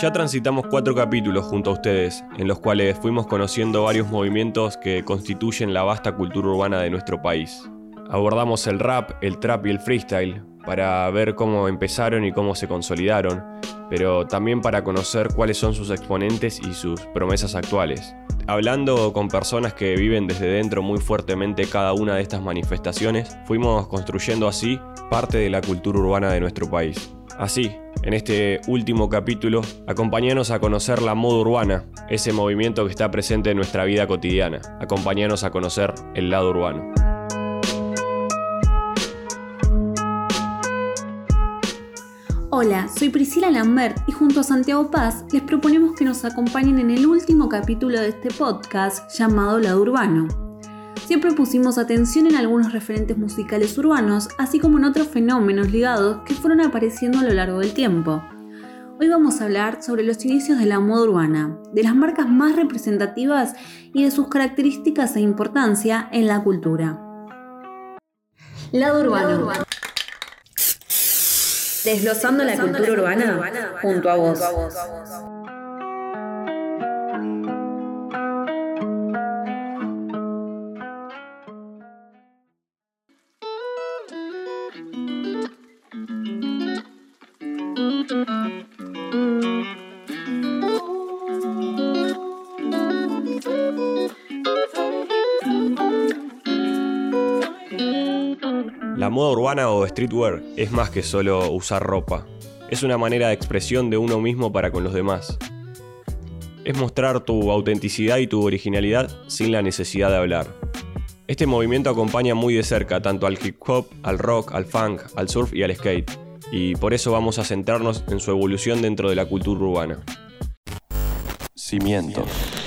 Ya transitamos cuatro capítulos junto a ustedes, en los cuales fuimos conociendo varios movimientos que constituyen la vasta cultura urbana de nuestro país. Abordamos el rap, el trap y el freestyle para ver cómo empezaron y cómo se consolidaron, pero también para conocer cuáles son sus exponentes y sus promesas actuales. Hablando con personas que viven desde dentro muy fuertemente cada una de estas manifestaciones, fuimos construyendo así parte de la cultura urbana de nuestro país. Así, en este último capítulo, acompáñanos a conocer la moda urbana, ese movimiento que está presente en nuestra vida cotidiana. Acompáñanos a conocer el lado urbano. Hola, soy Priscila Lambert y junto a Santiago Paz les proponemos que nos acompañen en el último capítulo de este podcast llamado Lado Urbano. Siempre pusimos atención en algunos referentes musicales urbanos, así como en otros fenómenos ligados que fueron apareciendo a lo largo del tiempo. Hoy vamos a hablar sobre los inicios de la moda urbana, de las marcas más representativas y de sus características e importancia en la cultura. Lado urbano. Desglosando la cultura urbana junto a vos. Moda urbana o streetwear es más que solo usar ropa. Es una manera de expresión de uno mismo para con los demás. Es mostrar tu autenticidad y tu originalidad sin la necesidad de hablar. Este movimiento acompaña muy de cerca tanto al hip hop, al rock, al funk, al surf y al skate, y por eso vamos a centrarnos en su evolución dentro de la cultura urbana. Cimientos.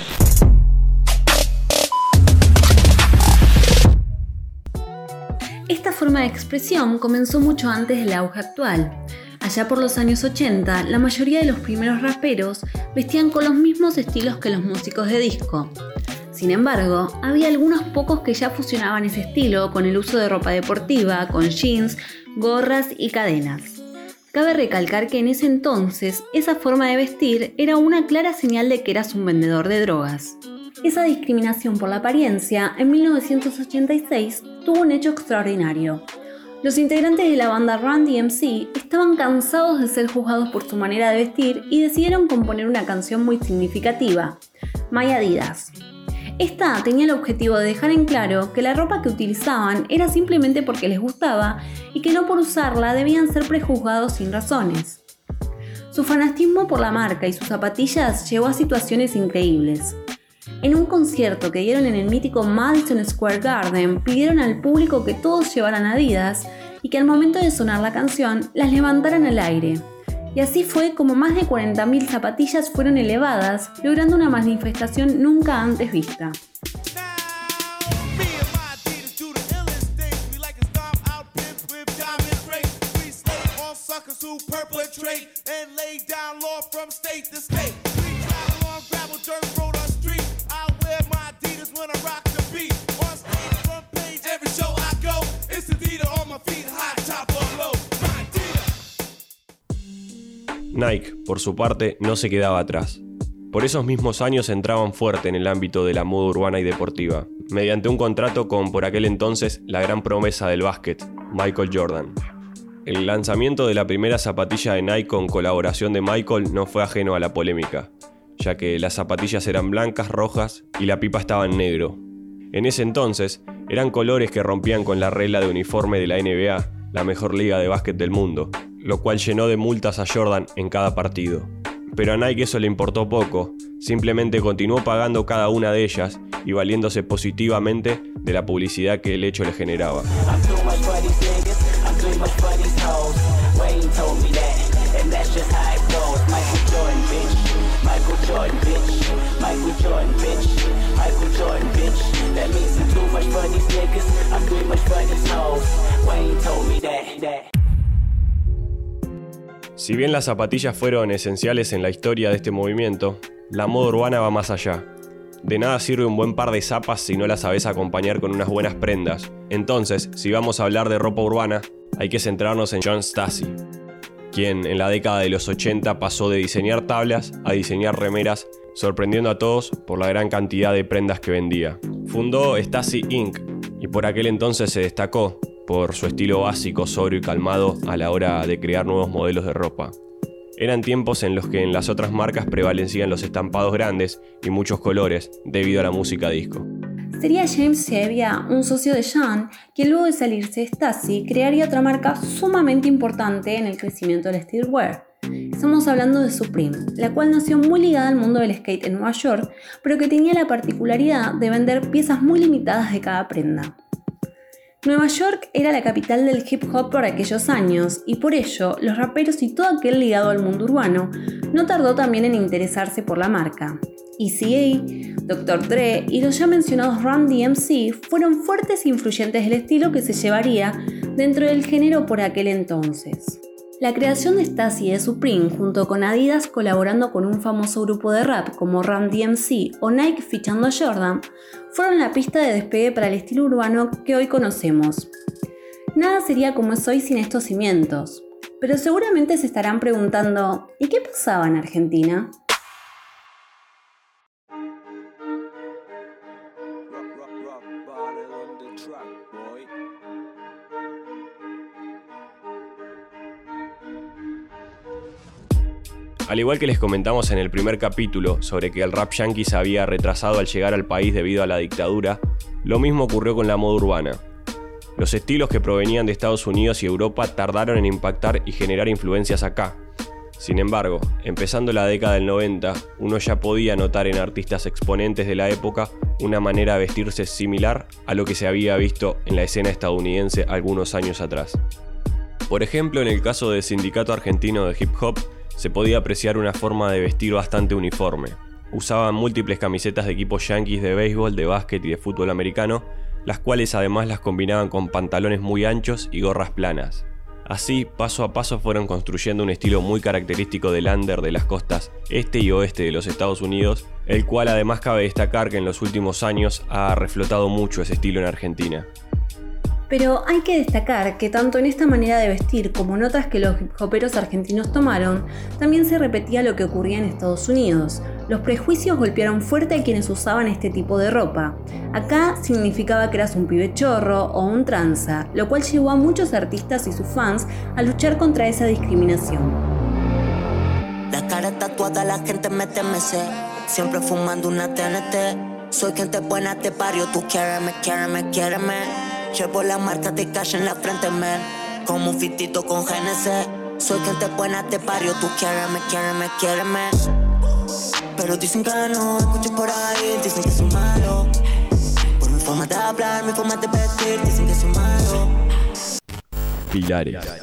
Forma de expresión comenzó mucho antes del auge actual. Allá por los años 80, la mayoría de los primeros raperos vestían con los mismos estilos que los músicos de disco. Sin embargo, había algunos pocos que ya fusionaban ese estilo con el uso de ropa deportiva, con jeans, gorras y cadenas. Cabe recalcar que en ese entonces esa forma de vestir era una clara señal de que eras un vendedor de drogas. Esa discriminación por la apariencia en 1986 tuvo un hecho extraordinario. Los integrantes de la banda Run DMC estaban cansados de ser juzgados por su manera de vestir y decidieron componer una canción muy significativa, My Adidas. Esta tenía el objetivo de dejar en claro que la ropa que utilizaban era simplemente porque les gustaba y que no por usarla debían ser prejuzgados sin razones. Su fanatismo por la marca y sus zapatillas llevó a situaciones increíbles. En un concierto que dieron en el mítico Madison Square Garden, pidieron al público que todos llevaran Adidas y que al momento de sonar la canción las levantaran al aire. Y así fue como más de 40.000 zapatillas fueron elevadas, logrando una manifestación nunca antes vista. Nike, por su parte, no se quedaba atrás. Por esos mismos años entraban fuerte en el ámbito de la moda urbana y deportiva, mediante un contrato con por aquel entonces la gran promesa del básquet, Michael Jordan. El lanzamiento de la primera zapatilla de Nike con colaboración de Michael no fue ajeno a la polémica, ya que las zapatillas eran blancas, rojas y la pipa estaba en negro. En ese entonces, eran colores que rompían con la regla de uniforme de la NBA, la mejor liga de básquet del mundo, lo cual llenó de multas a Jordan en cada partido. Pero a Nike eso le importó poco, simplemente continuó pagando cada una de ellas y valiéndose positivamente de la publicidad que el hecho le generaba. Si bien las zapatillas fueron esenciales en la historia de este movimiento, la moda urbana va más allá. De nada sirve un buen par de zapas si no las sabes acompañar con unas buenas prendas. Entonces, si vamos a hablar de ropa urbana, hay que centrarnos en John Stasi. quien en la década de los 80 pasó de diseñar tablas a diseñar remeras, sorprendiendo a todos por la gran cantidad de prendas que vendía. Fundó Stasi Inc. y por aquel entonces se destacó por su estilo básico, sobrio y calmado a la hora de crear nuevos modelos de ropa. Eran tiempos en los que en las otras marcas prevalecían los estampados grandes y muchos colores debido a la música disco. Sería James Sevia, un socio de Jean, quien luego de salirse de Stasi crearía otra marca sumamente importante en el crecimiento del streetwear. Estamos hablando de Supreme, la cual nació muy ligada al mundo del skate en Nueva York, pero que tenía la particularidad de vender piezas muy limitadas de cada prenda. Nueva York era la capital del hip hop por aquellos años y por ello los raperos y todo aquel ligado al mundo urbano no tardó también en interesarse por la marca. ECA, Dr. Dre y los ya mencionados Run DMC fueron fuertes e influyentes del estilo que se llevaría dentro del género por aquel entonces. La creación de Stasi y de Supreme junto con Adidas colaborando con un famoso grupo de rap como Run DMC o Nike fichando a Jordan fueron la pista de despegue para el estilo urbano que hoy conocemos. Nada sería como es hoy sin estos cimientos, pero seguramente se estarán preguntando, ¿y qué pasaba en Argentina? Al igual que les comentamos en el primer capítulo sobre que el rap yankee se había retrasado al llegar al país debido a la dictadura, lo mismo ocurrió con la moda urbana. Los estilos que provenían de Estados Unidos y Europa tardaron en impactar y generar influencias acá. Sin embargo, empezando la década del 90, uno ya podía notar en artistas exponentes de la época una manera de vestirse similar a lo que se había visto en la escena estadounidense algunos años atrás. Por ejemplo, en el caso del Sindicato Argentino de Hip Hop, se podía apreciar una forma de vestir bastante uniforme. Usaban múltiples camisetas de equipos yankees de béisbol, de básquet y de fútbol americano, las cuales además las combinaban con pantalones muy anchos y gorras planas. Así, paso a paso fueron construyendo un estilo muy característico del under de las costas este y oeste de los Estados Unidos, el cual además cabe destacar que en los últimos años ha reflotado mucho ese estilo en Argentina. Pero hay que destacar que tanto en esta manera de vestir como en otras que los hip hoperos argentinos tomaron, también se repetía lo que ocurría en Estados Unidos. Los prejuicios golpearon fuerte a quienes usaban este tipo de ropa. Acá significaba que eras un pibe chorro o un tranza, lo cual llevó a muchos artistas y sus fans a luchar contra esa discriminación. La cara tatuada, la gente me temece, siempre fumando una TNT. Soy gente buena, te pario, tú quieres, me quieres, me quieres, me. Llevo la marca de cash en la frente, man. Como un fitito con GNC. Soy buena, te pario. Tú quieres, me quieres, me quieres, me. Pero dicen que no, escucho por ahí, dicen que soy malo. Por mi forma de hablar, mi forma de vestir, dicen que soy malo. Pilares.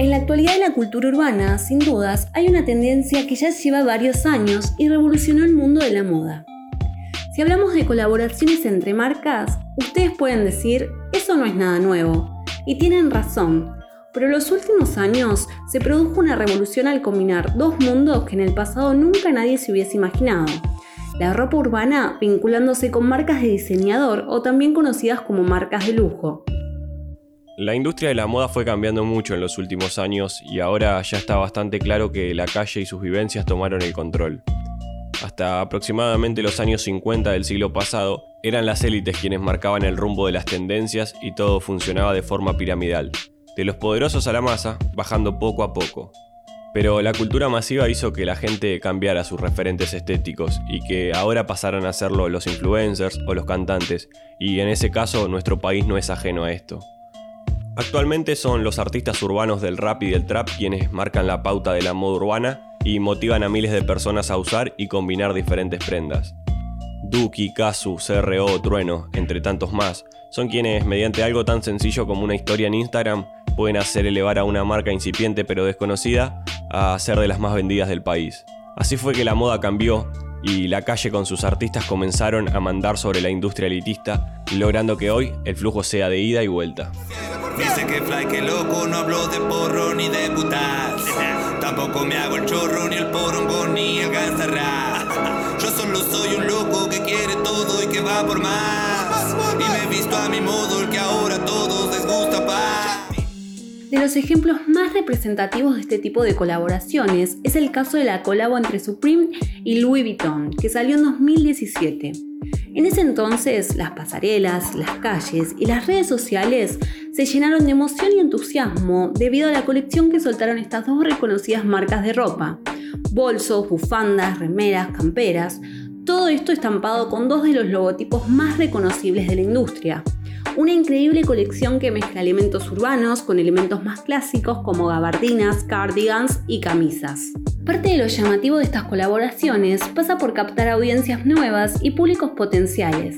En la actualidad de la cultura urbana, sin dudas, hay una tendencia que ya lleva varios años y revolucionó el mundo de la moda. Si hablamos de colaboraciones entre marcas, ustedes pueden decir, eso no es nada nuevo. Y tienen razón, pero en los últimos años se produjo una revolución al combinar dos mundos que en el pasado nunca nadie se hubiese imaginado. La ropa urbana vinculándose con marcas de diseñador o también conocidas como marcas de lujo. La industria de la moda fue cambiando mucho en los últimos años y ahora ya está bastante claro que la calle y sus vivencias tomaron el control. Hasta aproximadamente los años 50 del siglo pasado, eran las élites quienes marcaban el rumbo de las tendencias y todo funcionaba de forma piramidal, de los poderosos a la masa, bajando poco a poco. Pero la cultura masiva hizo que la gente cambiara sus referentes estéticos y que ahora pasaran a serlo los influencers o los cantantes, y en ese caso nuestro país no es ajeno a esto. Actualmente son los artistas urbanos del rap y del trap quienes marcan la pauta de la moda urbana y motivan a miles de personas a usar y combinar diferentes prendas. Duki, Kazu, CRO, Trueno, entre tantos más, son quienes mediante algo tan sencillo como una historia en Instagram pueden hacer elevar a una marca incipiente pero desconocida a ser de las más vendidas del país. Así fue que la moda cambió y la calle con sus artistas comenzaron a mandar sobre la industria elitista, logrando que hoy el flujo sea de ida y vuelta. Dice que fly, que loco, no hablo de porro ni de putas. Tampoco me hago el chorro, ni el porongo, ni el Yo solo soy un loco que quiere todo y que va por más. Y me he visto a mi modo, el que ahora a todos les gusta paz. De los ejemplos más representativos de este tipo de colaboraciones es el caso de la colabo entre Supreme y Louis Vuitton, que salió en 2017. En ese entonces, las pasarelas, las calles y las redes sociales se llenaron de emoción y entusiasmo debido a la colección que soltaron estas dos reconocidas marcas de ropa. Bolsos, bufandas, remeras, camperas, todo esto estampado con dos de los logotipos más reconocibles de la industria, una increíble colección que mezcla elementos urbanos con elementos más clásicos como gabardinas, cardigans y camisas. Parte de lo llamativo de estas colaboraciones pasa por captar audiencias nuevas y públicos potenciales,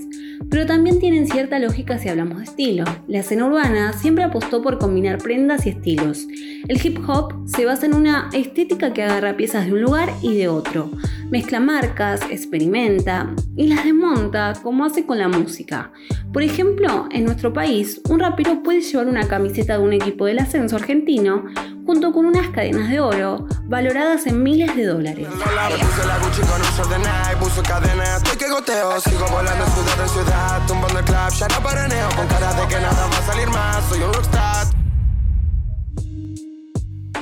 pero también tienen cierta lógica si hablamos de estilo. La escena urbana siempre apostó por combinar prendas y estilos. El hip hop se basa en una estética que agarra piezas de un lugar y de otro, mezcla marcas, experimenta y las desmonta como hace con la música. Por ejemplo, en nuestro país, un rapero puede llevar una camiseta de un equipo del ascenso argentino junto con unas cadenas de oro valoradas en miles de dólares.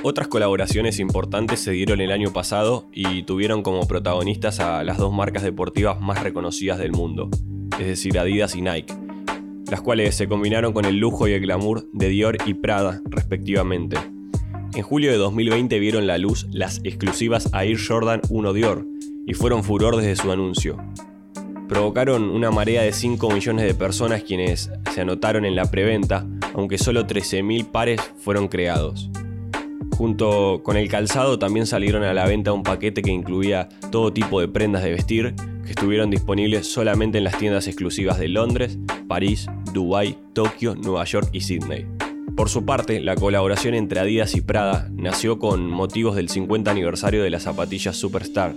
Otras colaboraciones importantes se dieron el año pasado y tuvieron como protagonistas a las dos marcas deportivas más reconocidas del mundo, es decir, Adidas y Nike, las cuales se combinaron con el lujo y el glamour de Dior y Prada, respectivamente. En julio de 2020 vieron la luz las exclusivas Air Jordan 1 Dior y fueron furor desde su anuncio. Provocaron una marea de 5 millones de personas quienes se anotaron en la preventa, aunque solo 13.000 pares fueron creados. Junto con el calzado también salieron a la venta un paquete que incluía todo tipo de prendas de vestir que estuvieron disponibles solamente en las tiendas exclusivas de Londres, París, Dubái, Tokio, Nueva York y Sydney. Por su parte, la colaboración entre Adidas y Prada nació con motivos del 50 aniversario de las zapatillas Superstar.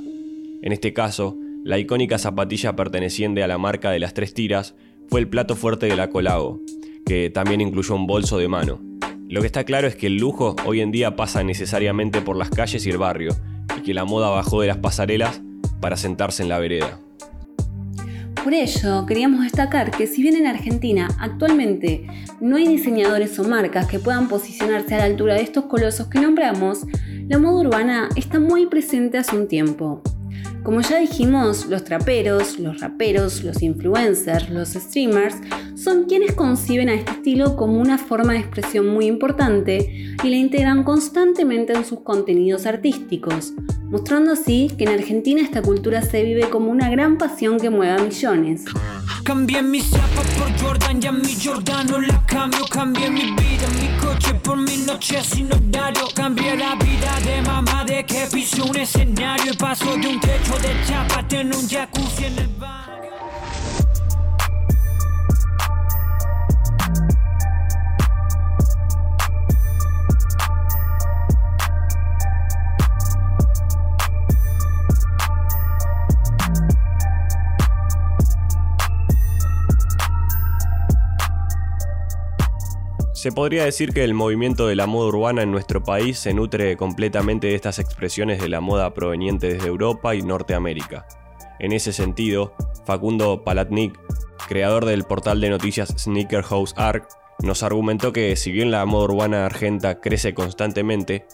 En este caso, la icónica zapatilla perteneciente a la marca de las tres tiras fue el plato fuerte de la colabo, que también incluyó un bolso de mano. Lo que está claro es que el lujo hoy en día pasa necesariamente por las calles y el barrio, y que la moda bajó de las pasarelas para sentarse en la vereda. Por ello, queríamos destacar que si bien en Argentina actualmente no hay diseñadores o marcas que puedan posicionarse a la altura de estos colosos que nombramos, la moda urbana está muy presente hace un tiempo. Como ya dijimos, los traperos, los raperos, los influencers, los streamers son quienes conciben a este estilo como una forma de expresión muy importante y la integran constantemente en sus contenidos artísticos, mostrando así que en Argentina esta cultura se vive como una gran pasión que mueve a millones. Coche por mi noche sin horario. Cambié la vida de mamá de que piso un escenario y paso de un techo de chapa en un jacuzzi en el baño. Se podría decir que el movimiento de la moda urbana en nuestro país se nutre completamente de estas expresiones de la moda proveniente desde Europa y Norteamérica. En ese sentido, Facundo Palatnik, creador del portal de noticias Sneaker House Arc, nos argumentó que si bien la moda urbana argenta crece constantemente,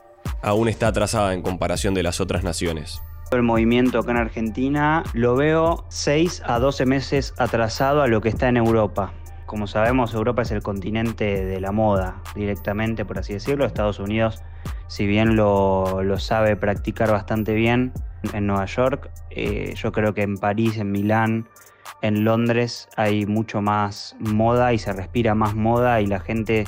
aún está atrasada en comparación de las otras naciones. El movimiento acá en Argentina lo veo 6 a 12 meses atrasado a lo que está en Europa. Como sabemos, Europa es el continente de la moda, directamente, por así decirlo. Estados Unidos, si bien lo, sabe practicar bastante bien en Nueva York, eh, yo creo que en París, en Milán, en Londres hay mucho más moda y se respira más moda y la gente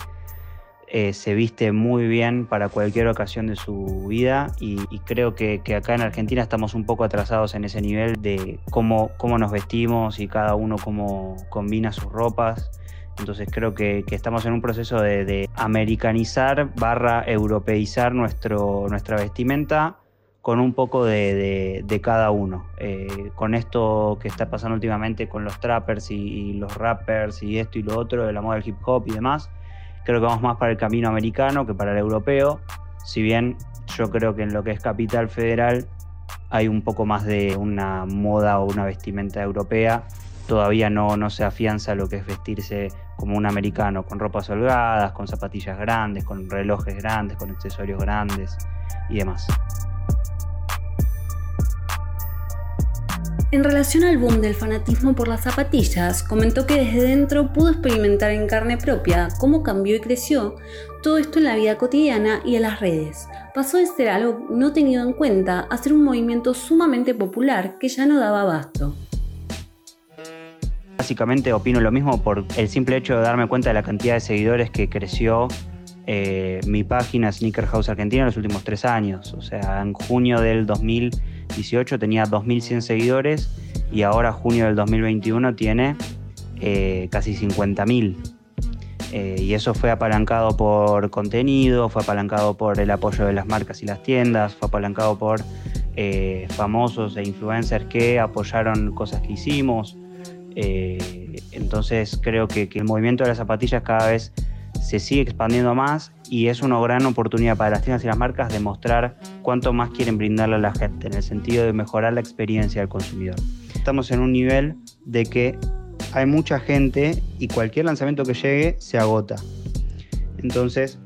eh, se viste muy bien para cualquier ocasión de su vida y, creo que, acá en Argentina estamos un poco atrasados en ese nivel de cómo, cómo nos vestimos y cada uno cómo combina sus ropas. Entonces creo que, estamos en un proceso de, americanizar barra europeizar nuestro, nuestra vestimenta con un poco de, cada uno. Eh, con esto que está pasando últimamente con los trappers y, los rappers y esto y lo otro, de la moda del hip hop y demás, creo que vamos más para el camino americano que para el europeo. Si bien yo creo que en lo que es Capital Federal hay un poco más de una moda o una vestimenta europea, todavía no, no se afianza lo que es vestirse como un americano, con ropas holgadas, con zapatillas grandes, con relojes grandes, con accesorios grandes y demás. En relación al boom del fanatismo por las zapatillas, comentó que desde dentro pudo experimentar en carne propia cómo cambió y creció todo esto en la vida cotidiana y en las redes. Pasó de ser algo no tenido en cuenta a ser un movimiento sumamente popular que ya no daba abasto. Básicamente opino lo mismo por el simple hecho de darme cuenta de la cantidad de seguidores que creció eh, mi página Sneaker House Argentina en los últimos tres años. O sea, en junio del 2000 18 tenía 2.100 seguidores y ahora junio del 2021 tiene eh, casi 50.000. Eh, y eso fue apalancado por contenido, fue apalancado por el apoyo de las marcas y las tiendas, fue apalancado por eh, famosos e influencers que apoyaron cosas que hicimos. entonces creo que el movimiento de las zapatillas cada vez se sigue expandiendo más y es una gran oportunidad para las tiendas y las marcas de mostrar cuánto más quieren brindarle a la gente, en el sentido de mejorar la experiencia del consumidor. Estamos en un nivel de que hay mucha gente y cualquier lanzamiento que llegue se agota. Entonces,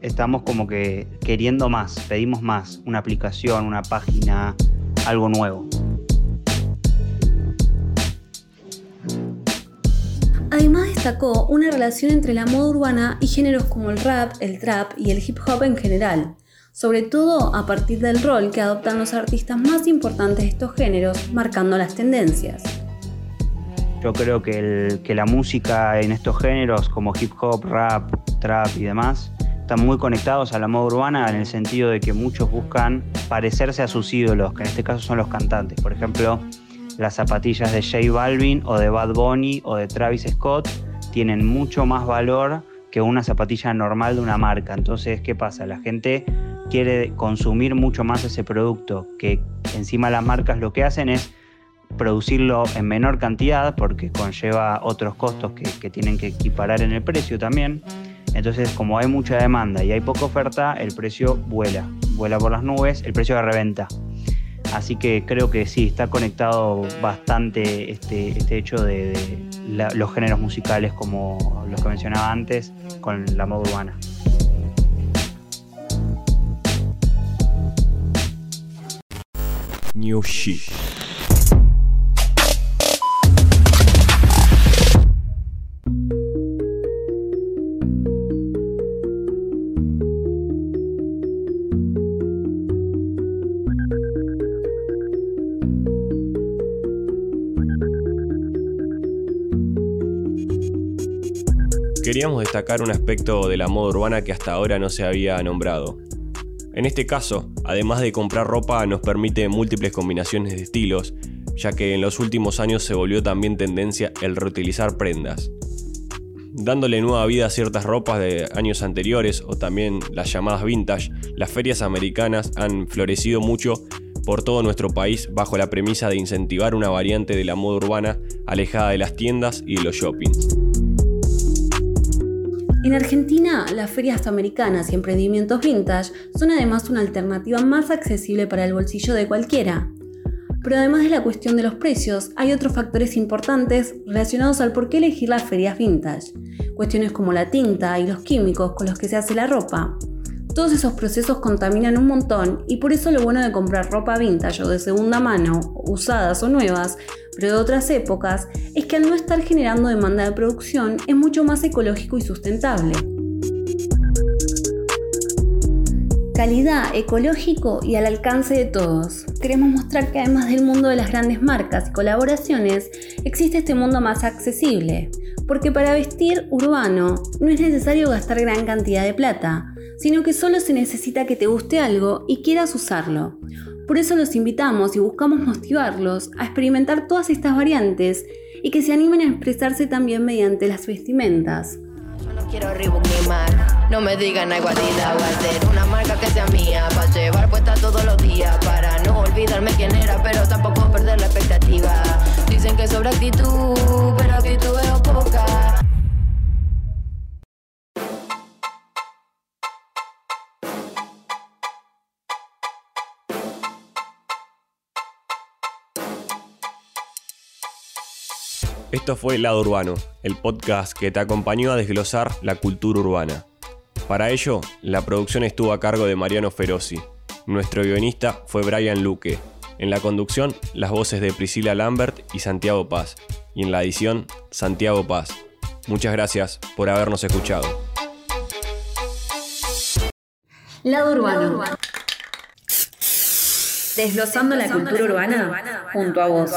estamos como que queriendo más, pedimos más, una aplicación, una página, algo nuevo. Además destacó una relación entre la moda urbana y géneros como el rap, el trap y el hip hop en general, sobre todo a partir del rol que adoptan los artistas más importantes de estos géneros, marcando las tendencias. Yo creo que, la música en estos géneros como hip hop, rap, trap y demás están muy conectados a la moda urbana en el sentido de que muchos buscan parecerse a sus ídolos, que en este caso son los cantantes. Por ejemplo, las zapatillas de J Balvin o de Bad Bunny o de Travis Scott tienen mucho más valor que una zapatilla normal de una marca. Entonces, ¿qué pasa? La gente quiere consumir mucho más ese producto, que encima las marcas lo que hacen es producirlo en menor cantidad porque conlleva otros costos que, que tienen que equiparar en el precio también. Entonces, como hay mucha demanda y hay poca oferta, el precio vuela, vuela por las nubes, el precio de reventa. Así que creo que sí, está conectado bastante este, este hecho de, los géneros musicales como los que mencionaba antes con la moda urbana. New queríamos destacar un aspecto de la moda urbana que hasta ahora no se había nombrado. En este caso, además de comprar ropa, nos permite múltiples combinaciones de estilos, ya que en los últimos años se volvió también tendencia el reutilizar prendas. Dándole nueva vida a ciertas ropas de años anteriores o también las llamadas vintage, las ferias americanas han florecido mucho por todo nuestro país bajo la premisa de incentivar una variante de la moda urbana alejada de las tiendas y de los shoppings. En Argentina, las ferias americanas y emprendimientos vintage son además una alternativa más accesible para el bolsillo de cualquiera. Pero además de la cuestión de los precios, hay otros factores importantes relacionados al por qué elegir las ferias vintage. Cuestiones como la tinta y los químicos con los que se hace la ropa, todos esos procesos contaminan un montón y por eso lo bueno de comprar ropa vintage o de segunda mano, usadas o nuevas, pero de otras épocas, es que al no estar generando demanda de producción es mucho más ecológico y sustentable. Calidad, ecológico y al alcance de todos. Queremos mostrar que además del mundo de las grandes marcas y colaboraciones, existe este mundo más accesible. Porque para vestir urbano no es necesario gastar gran cantidad de plata, sino que solo se necesita que te guste algo y quieras usarlo. Por eso los invitamos y buscamos motivarlos a experimentar todas estas variantes y que se animen a expresarse también mediante las vestimentas. No quiero Reebok ni mar, no me digan algo Adidas Voy a hacer una marca que sea mía Para llevar puesta todos los días Para no olvidarme quién era Pero tampoco perder la expectativa Dicen que sobra actitud Pero actitud veo poca Esto fue Lado Urbano, el podcast que te acompañó a desglosar la cultura urbana. Para ello, la producción estuvo a cargo de Mariano Feroci. Nuestro guionista fue Brian Luque. En la conducción, las voces de Priscila Lambert y Santiago Paz. Y en la edición, Santiago Paz. Muchas gracias por habernos escuchado. Lado Urbano. Desglosando la cultura urbana junto a vos.